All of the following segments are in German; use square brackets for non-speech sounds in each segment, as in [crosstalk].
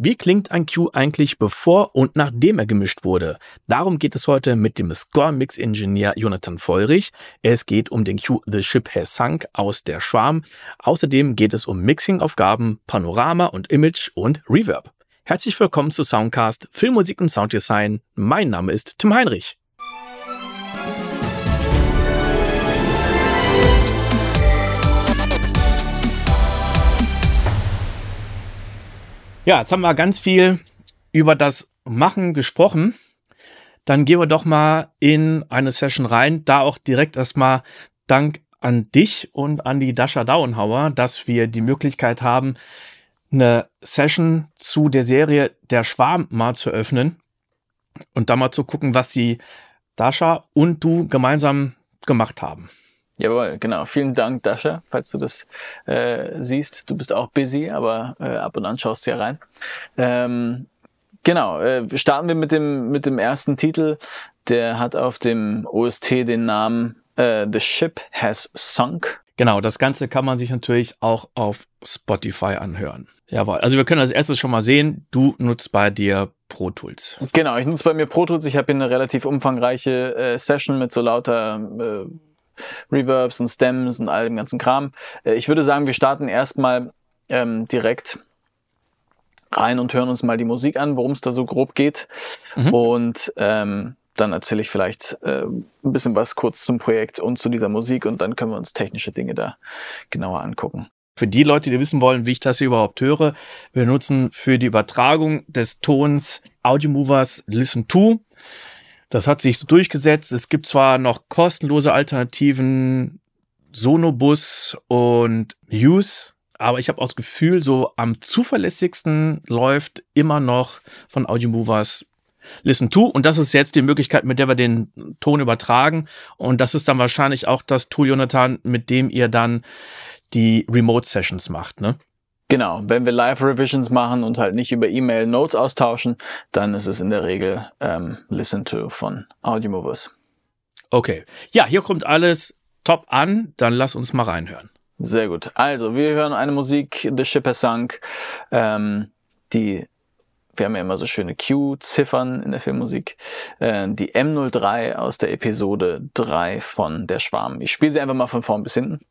Wie klingt ein Cue eigentlich bevor und nachdem er gemischt wurde? Darum geht es heute mit dem Score-Mix-Ingenieur Jonathan Feurich. Es geht um den Cue The Ship Has Sunk aus der Schwarm. Außerdem geht es um Mixing-Aufgaben, Panorama und Image und Reverb. Herzlich willkommen zu Soundcast Filmmusik und Sounddesign. Mein Name ist Tim Heinrich. Ja, jetzt haben wir ganz viel über das Machen gesprochen. Dann gehen wir doch mal in eine Session rein. Da auch direkt erstmal Dank an dich und an die Dasha Dauenhauer, dass wir die Möglichkeit haben, eine Session zu der Serie Der Schwarm mal zu öffnen und da mal zu gucken, was die Dasha und du gemeinsam gemacht haben. Jawohl, genau. Vielen Dank, Dasha, falls du das äh, siehst. Du bist auch busy, aber äh, ab und an schaust du ja rein. Ähm, genau, äh, starten wir mit dem, mit dem ersten Titel. Der hat auf dem OST den Namen äh, The Ship Has Sunk. Genau, das Ganze kann man sich natürlich auch auf Spotify anhören. Jawohl. Also wir können als erstes schon mal sehen, du nutzt bei dir Pro Tools. Genau, ich nutze bei mir Pro Tools. Ich habe hier eine relativ umfangreiche äh, Session mit so lauter äh, Reverbs und Stems und all dem ganzen Kram. Äh, ich würde sagen, wir starten erstmal ähm, direkt rein und hören uns mal die Musik an, worum es da so grob geht. Mhm. Und ähm, dann erzähle ich vielleicht äh, ein bisschen was kurz zum Projekt und zu dieser Musik und dann können wir uns technische Dinge da genauer angucken. Für die Leute, die wissen wollen, wie ich das hier überhaupt höre, wir nutzen für die Übertragung des Tons Audio Movers Listen to. Das hat sich so durchgesetzt. Es gibt zwar noch kostenlose Alternativen, Sonobus und Muse, aber ich habe auch das Gefühl, so am zuverlässigsten läuft immer noch von Audio Movers Listen to. Und das ist jetzt die Möglichkeit, mit der wir den Ton übertragen. Und das ist dann wahrscheinlich auch das Tool, Jonathan, mit dem ihr dann die Remote Sessions macht, ne? Genau, wenn wir Live-Revisions machen und halt nicht über E-Mail Notes austauschen, dann ist es in der Regel ähm, Listen to von Audiomovers. Okay. Ja, hier kommt alles top an. Dann lass uns mal reinhören. Sehr gut. Also, wir hören eine Musik, The Ship Has Sunk, ähm, die wir haben ja immer so schöne Q-Ziffern in der Filmmusik. Äh, die M03 aus der Episode 3 von Der Schwarm. Ich spiele sie einfach mal von vorn bis hinten.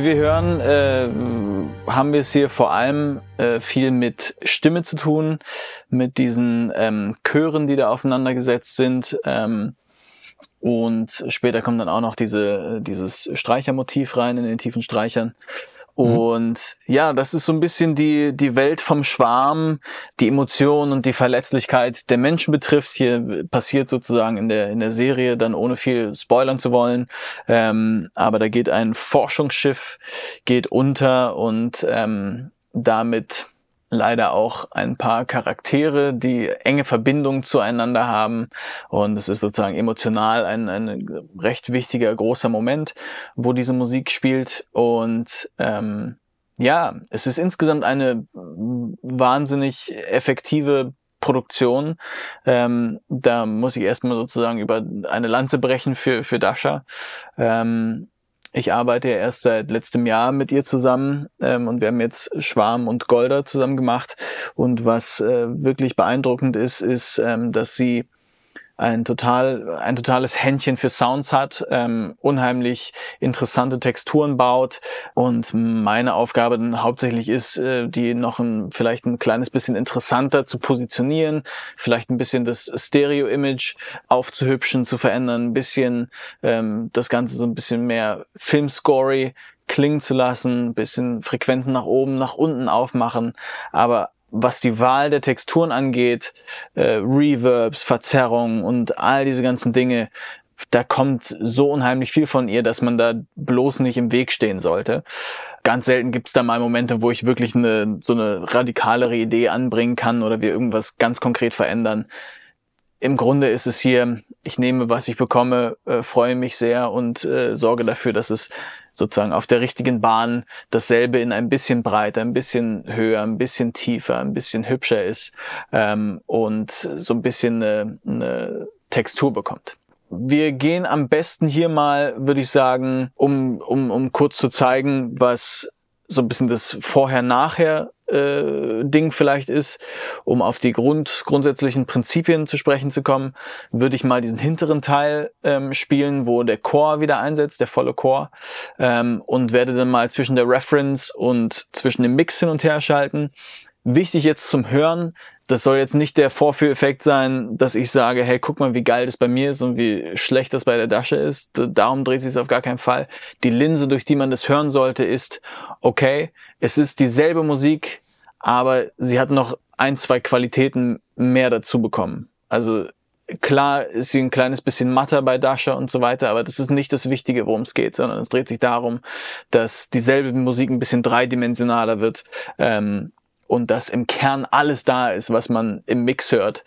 Wie wir hören, äh, haben wir es hier vor allem äh, viel mit Stimme zu tun, mit diesen ähm, Chören, die da aufeinander gesetzt sind. Ähm, und später kommt dann auch noch diese, dieses Streichermotiv rein in den tiefen Streichern. Mhm. Und ja, das ist so ein bisschen die, die Welt vom Schwarm, die Emotionen und die Verletzlichkeit der Menschen betrifft. Hier passiert sozusagen in der, in der Serie dann ohne viel spoilern zu wollen. Ähm, aber da geht ein Forschungsschiff, geht unter und ähm, damit leider auch ein paar Charaktere, die enge Verbindungen zueinander haben. Und es ist sozusagen emotional ein, ein recht wichtiger, großer Moment, wo diese Musik spielt. Und ähm, ja, es ist insgesamt eine wahnsinnig effektive Produktion. Ähm, da muss ich erstmal sozusagen über eine Lanze brechen für, für Dasha. Ähm, ich arbeite ja erst seit letztem Jahr mit ihr zusammen ähm, und wir haben jetzt Schwarm und Golder zusammen gemacht. Und was äh, wirklich beeindruckend ist, ist, ähm, dass sie ein total ein totales Händchen für Sounds hat, ähm, unheimlich interessante Texturen baut. Und meine Aufgabe dann hauptsächlich ist, äh, die noch ein, vielleicht ein kleines bisschen interessanter zu positionieren, vielleicht ein bisschen das Stereo-Image aufzuhübschen, zu verändern, ein bisschen ähm, das Ganze so ein bisschen mehr Filmscory klingen zu lassen, ein bisschen Frequenzen nach oben, nach unten aufmachen, aber was die Wahl der Texturen angeht, äh, Reverbs, Verzerrungen und all diese ganzen Dinge, da kommt so unheimlich viel von ihr, dass man da bloß nicht im Weg stehen sollte. Ganz selten gibt's da mal Momente, wo ich wirklich eine, so eine radikalere Idee anbringen kann oder wir irgendwas ganz konkret verändern. Im Grunde ist es hier, ich nehme, was ich bekomme, äh, freue mich sehr und äh, sorge dafür, dass es sozusagen auf der richtigen Bahn dasselbe in ein bisschen breiter, ein bisschen höher, ein bisschen tiefer, ein bisschen hübscher ist ähm, und so ein bisschen eine, eine Textur bekommt. Wir gehen am besten hier mal, würde ich sagen, um, um, um kurz zu zeigen, was so ein bisschen das Vorher-Nachher äh, vielleicht ist, um auf die Grund, grundsätzlichen Prinzipien zu sprechen zu kommen, würde ich mal diesen hinteren Teil ähm, spielen, wo der Chor wieder einsetzt, der volle Chor, ähm, und werde dann mal zwischen der Reference und zwischen dem Mix hin und her schalten. Wichtig jetzt zum Hören, das soll jetzt nicht der Vorführeffekt sein, dass ich sage, hey, guck mal, wie geil das bei mir ist und wie schlecht das bei der Dasche ist. Darum dreht sich es auf gar keinen Fall. Die Linse, durch die man das hören sollte, ist, okay, es ist dieselbe Musik, aber sie hat noch ein, zwei Qualitäten mehr dazu bekommen. Also klar ist sie ein kleines bisschen matter bei Dasha und so weiter, aber das ist nicht das Wichtige, worum es geht, sondern es dreht sich darum, dass dieselbe Musik ein bisschen dreidimensionaler wird ähm, und dass im Kern alles da ist, was man im Mix hört.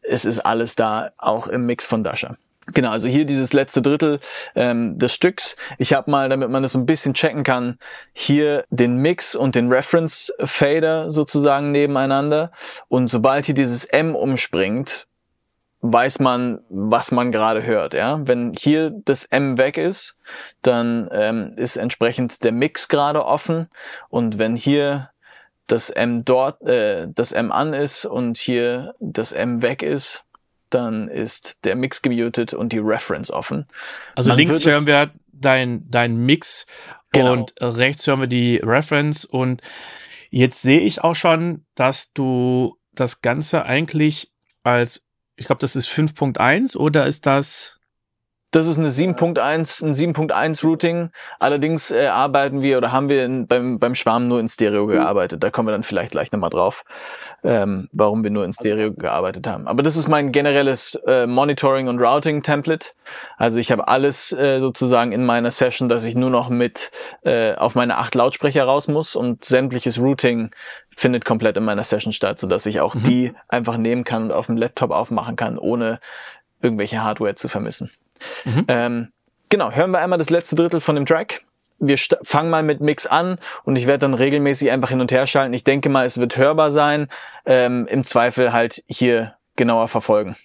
Es ist alles da, auch im Mix von Dasha. Genau, also hier dieses letzte Drittel ähm, des Stücks. Ich habe mal, damit man das ein bisschen checken kann, hier den Mix und den Reference Fader sozusagen nebeneinander. Und sobald hier dieses M umspringt, weiß man, was man gerade hört. Ja, wenn hier das M weg ist, dann ähm, ist entsprechend der Mix gerade offen. Und wenn hier das M dort, äh, das M an ist und hier das M weg ist, dann ist der Mix gemutet und die Reference offen. Also Man links hören wir dein, dein Mix genau. und rechts hören wir die Reference und jetzt sehe ich auch schon, dass du das Ganze eigentlich als, ich glaube, das ist 5.1 oder ist das das ist eine 7.1, ein 7.1 Routing. Allerdings äh, arbeiten wir oder haben wir in, beim, beim Schwarm nur in Stereo gearbeitet. Da kommen wir dann vielleicht gleich nochmal drauf, ähm, warum wir nur in Stereo gearbeitet haben. Aber das ist mein generelles äh, Monitoring und Routing Template. Also ich habe alles äh, sozusagen in meiner Session, dass ich nur noch mit äh, auf meine acht Lautsprecher raus muss und sämtliches Routing findet komplett in meiner Session statt, so dass ich auch mhm. die einfach nehmen kann und auf dem Laptop aufmachen kann, ohne irgendwelche Hardware zu vermissen. Mhm. Ähm, genau, hören wir einmal das letzte Drittel von dem Track. Wir fangen mal mit Mix an und ich werde dann regelmäßig einfach hin und her schalten. Ich denke mal, es wird hörbar sein. Ähm, Im Zweifel halt hier genauer verfolgen.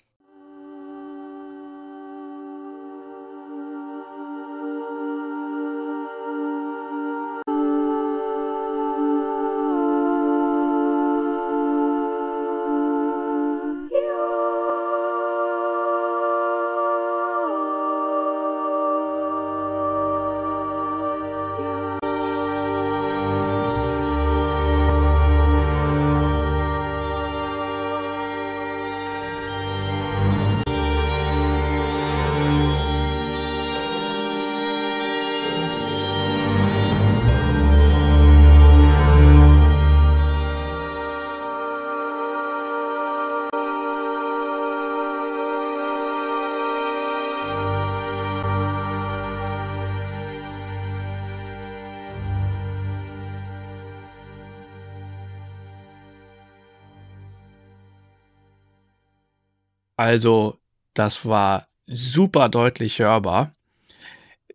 Also, das war super deutlich hörbar.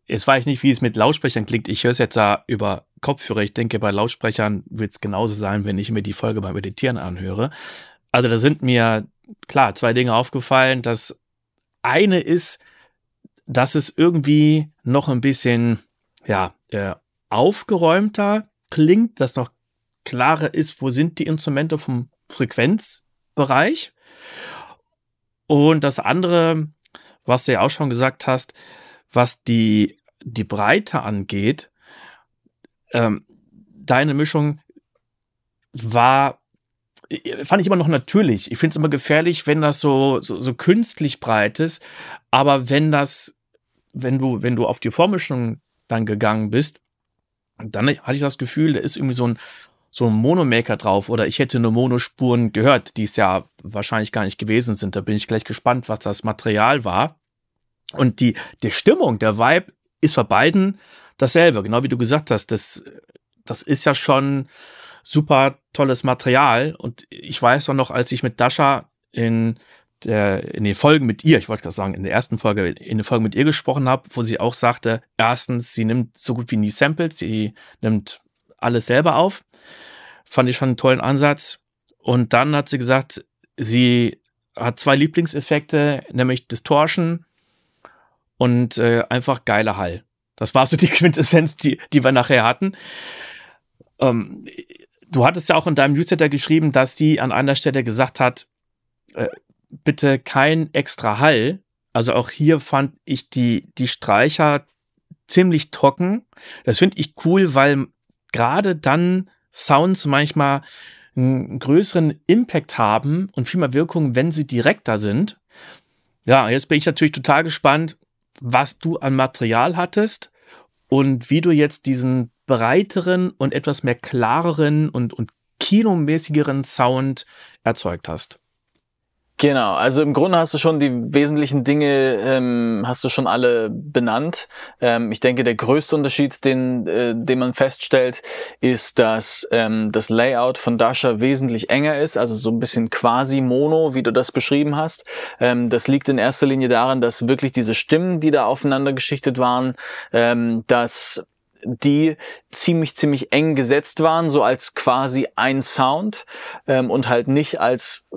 Jetzt weiß ich nicht, wie es mit Lautsprechern klingt. Ich höre es jetzt da über Kopfhörer. Ich denke, bei Lautsprechern wird es genauso sein, wenn ich mir die Folge beim Meditieren anhöre. Also da sind mir, klar, zwei Dinge aufgefallen. Das eine ist, dass es irgendwie noch ein bisschen, ja, äh, aufgeräumter klingt, dass noch klarer ist, wo sind die Instrumente vom Frequenzbereich. Und das andere, was du ja auch schon gesagt hast, was die, die Breite angeht, ähm, deine Mischung war, fand ich immer noch natürlich. Ich finde es immer gefährlich, wenn das so, so, so künstlich breit ist. Aber wenn das, wenn du, wenn du auf die Vormischung dann gegangen bist, dann hatte ich das Gefühl, da ist irgendwie so ein, so ein Monomaker drauf oder ich hätte nur Monospuren gehört, die es ja wahrscheinlich gar nicht gewesen sind. Da bin ich gleich gespannt, was das Material war. Und die, die Stimmung, der Vibe ist bei beiden dasselbe, genau wie du gesagt hast. Das, das ist ja schon super tolles Material. Und ich weiß auch noch, als ich mit Dasha in der, in den Folgen mit ihr, ich wollte gerade sagen, in der ersten Folge, in der Folge mit ihr gesprochen habe, wo sie auch sagte, erstens, sie nimmt so gut wie nie Samples, sie nimmt alles selber auf. Fand ich schon einen tollen Ansatz. Und dann hat sie gesagt, sie hat zwei Lieblingseffekte, nämlich Distortion und äh, einfach geiler Hall. Das war so die [laughs] Quintessenz, die, die wir nachher hatten. Ähm, du hattest ja auch in deinem Newsletter geschrieben, dass die an einer Stelle gesagt hat, äh, bitte kein extra Hall. Also auch hier fand ich die, die Streicher ziemlich trocken. Das finde ich cool, weil gerade dann Sounds manchmal einen größeren Impact haben und viel mehr Wirkung, wenn sie direkter sind. Ja, jetzt bin ich natürlich total gespannt, was du an Material hattest und wie du jetzt diesen breiteren und etwas mehr klareren und, und kinomäßigeren Sound erzeugt hast. Genau, also im Grunde hast du schon die wesentlichen Dinge, ähm, hast du schon alle benannt. Ähm, ich denke, der größte Unterschied, den, äh, den man feststellt, ist, dass ähm, das Layout von Dasha wesentlich enger ist, also so ein bisschen quasi Mono, wie du das beschrieben hast. Ähm, das liegt in erster Linie daran, dass wirklich diese Stimmen, die da aufeinander geschichtet waren, ähm, dass die ziemlich, ziemlich eng gesetzt waren, so als quasi ein Sound ähm, und halt nicht als äh,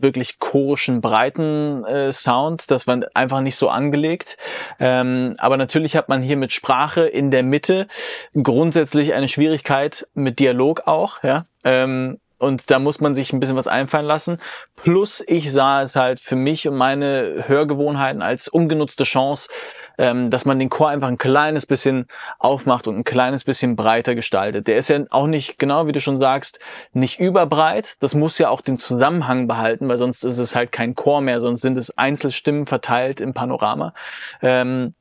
wirklich chorischen, breiten äh, Sound. Das war einfach nicht so angelegt. Ähm, aber natürlich hat man hier mit Sprache in der Mitte grundsätzlich eine Schwierigkeit mit Dialog auch, ja. Ähm, und da muss man sich ein bisschen was einfallen lassen. Plus ich sah es halt für mich und meine Hörgewohnheiten als ungenutzte Chance, ähm, dass man den Chor einfach ein kleines bisschen aufmacht und ein kleines bisschen breiter gestaltet. Der ist ja auch nicht, genau wie du schon sagst, nicht überbreit. Das muss ja auch den Zusammenhang behalten, weil sonst ist es halt kein Chor mehr, sonst sind es Einzelstimmen verteilt im Panorama. Ähm,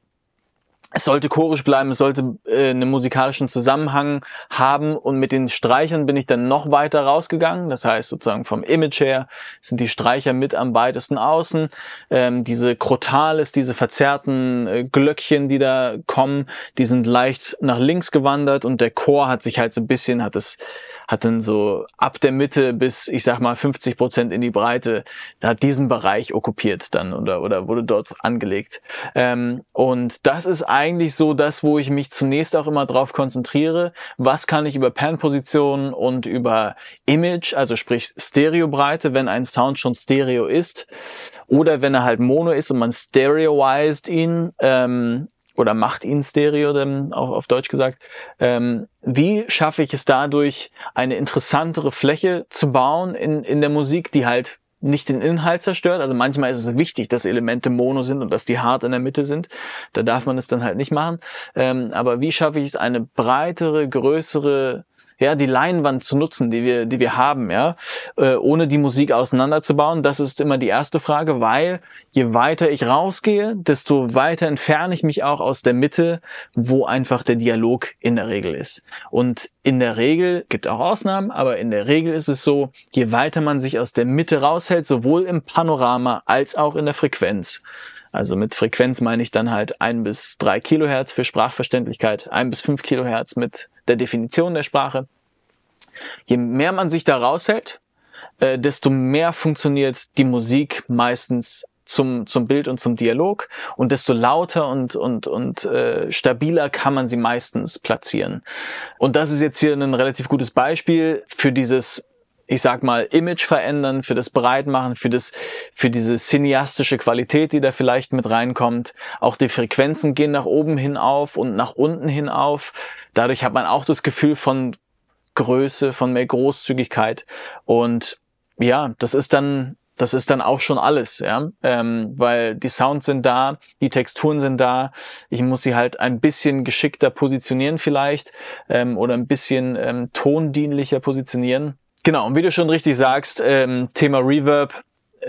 es sollte chorisch bleiben, es sollte äh, einen musikalischen Zusammenhang haben und mit den Streichern bin ich dann noch weiter rausgegangen. Das heißt sozusagen vom Image her sind die Streicher mit am weitesten außen. Ähm, diese Crotales, diese verzerrten äh, Glöckchen, die da kommen, die sind leicht nach links gewandert und der Chor hat sich halt so ein bisschen, hat es hat dann so ab der Mitte bis, ich sag mal, 50 Prozent in die Breite, hat diesen Bereich okkupiert dann oder, oder wurde dort angelegt. Ähm, und das ist eigentlich so das, wo ich mich zunächst auch immer drauf konzentriere. Was kann ich über Pan-Position und über Image, also sprich Stereobreite, wenn ein Sound schon Stereo ist, oder wenn er halt Mono ist und man stereoized ihn, ähm, oder macht ihn Stereo, dann auch auf Deutsch gesagt. Ähm, wie schaffe ich es dadurch, eine interessantere Fläche zu bauen in, in der Musik, die halt nicht den Inhalt zerstört. Also manchmal ist es wichtig, dass Elemente mono sind und dass die hart in der Mitte sind. Da darf man es dann halt nicht machen. Ähm, aber wie schaffe ich es, eine breitere, größere ja, die Leinwand zu nutzen, die wir, die wir haben, ja, äh, ohne die Musik auseinanderzubauen. Das ist immer die erste Frage, weil je weiter ich rausgehe, desto weiter entferne ich mich auch aus der Mitte, wo einfach der Dialog in der Regel ist. Und in der Regel, gibt auch Ausnahmen, aber in der Regel ist es so, je weiter man sich aus der Mitte raushält, sowohl im Panorama als auch in der Frequenz, also mit Frequenz meine ich dann halt ein bis drei Kilohertz für Sprachverständlichkeit, ein bis fünf Kilohertz mit der Definition der Sprache. Je mehr man sich da raushält, äh, desto mehr funktioniert die Musik meistens zum, zum Bild und zum Dialog und desto lauter und, und, und äh, stabiler kann man sie meistens platzieren. Und das ist jetzt hier ein relativ gutes Beispiel für dieses ich sag mal, Image verändern, für das Breitmachen, für das, für diese cineastische Qualität, die da vielleicht mit reinkommt. Auch die Frequenzen gehen nach oben hin auf und nach unten hin auf. Dadurch hat man auch das Gefühl von Größe, von mehr Großzügigkeit. Und ja, das ist dann das ist dann auch schon alles, ja, ähm, weil die Sounds sind da, die Texturen sind da. Ich muss sie halt ein bisschen geschickter positionieren vielleicht ähm, oder ein bisschen ähm, tondienlicher positionieren. Genau. Und wie du schon richtig sagst, ähm, Thema Reverb.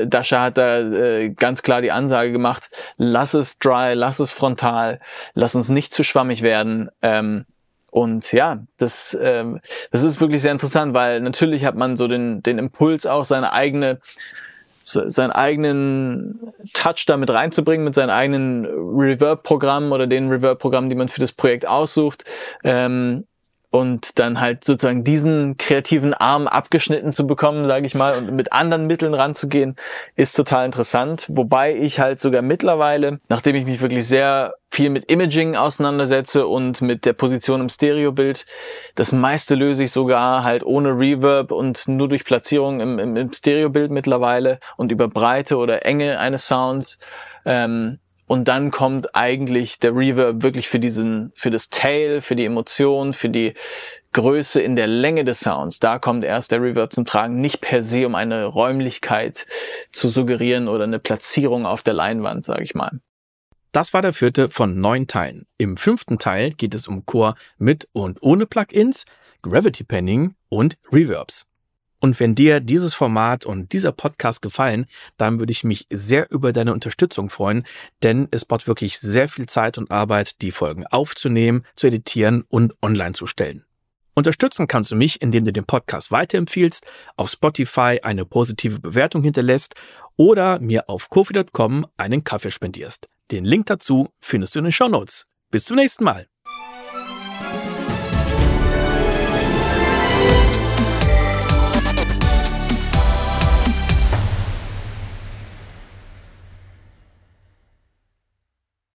Dasha hat da äh, ganz klar die Ansage gemacht: Lass es dry, lass es frontal, lass uns nicht zu schwammig werden. Ähm, und ja, das, ähm, das ist wirklich sehr interessant, weil natürlich hat man so den, den Impuls auch, seine eigene seinen eigenen Touch damit reinzubringen, mit seinen eigenen Reverb-Programmen oder den Reverb-Programmen, die man für das Projekt aussucht. Ähm, und dann halt sozusagen diesen kreativen Arm abgeschnitten zu bekommen, sage ich mal, und mit anderen Mitteln ranzugehen, ist total interessant. Wobei ich halt sogar mittlerweile, nachdem ich mich wirklich sehr viel mit Imaging auseinandersetze und mit der Position im Stereobild, das meiste löse ich sogar halt ohne Reverb und nur durch Platzierung im, im, im Stereobild mittlerweile und über Breite oder Enge eines Sounds. Ähm, und dann kommt eigentlich der Reverb wirklich für diesen, für das Tail, für die Emotion, für die Größe in der Länge des Sounds. Da kommt erst der Reverb zum Tragen, nicht per se, um eine Räumlichkeit zu suggerieren oder eine Platzierung auf der Leinwand, sage ich mal. Das war der vierte von neun Teilen. Im fünften Teil geht es um Core mit und ohne Plugins, Gravity Panning und Reverbs. Und wenn dir dieses Format und dieser Podcast gefallen, dann würde ich mich sehr über deine Unterstützung freuen, denn es braucht wirklich sehr viel Zeit und Arbeit, die Folgen aufzunehmen, zu editieren und online zu stellen. Unterstützen kannst du mich, indem du den Podcast weiterempfiehlst, auf Spotify eine positive Bewertung hinterlässt oder mir auf kofi.com einen Kaffee spendierst. Den Link dazu findest du in den Show Notes. Bis zum nächsten Mal.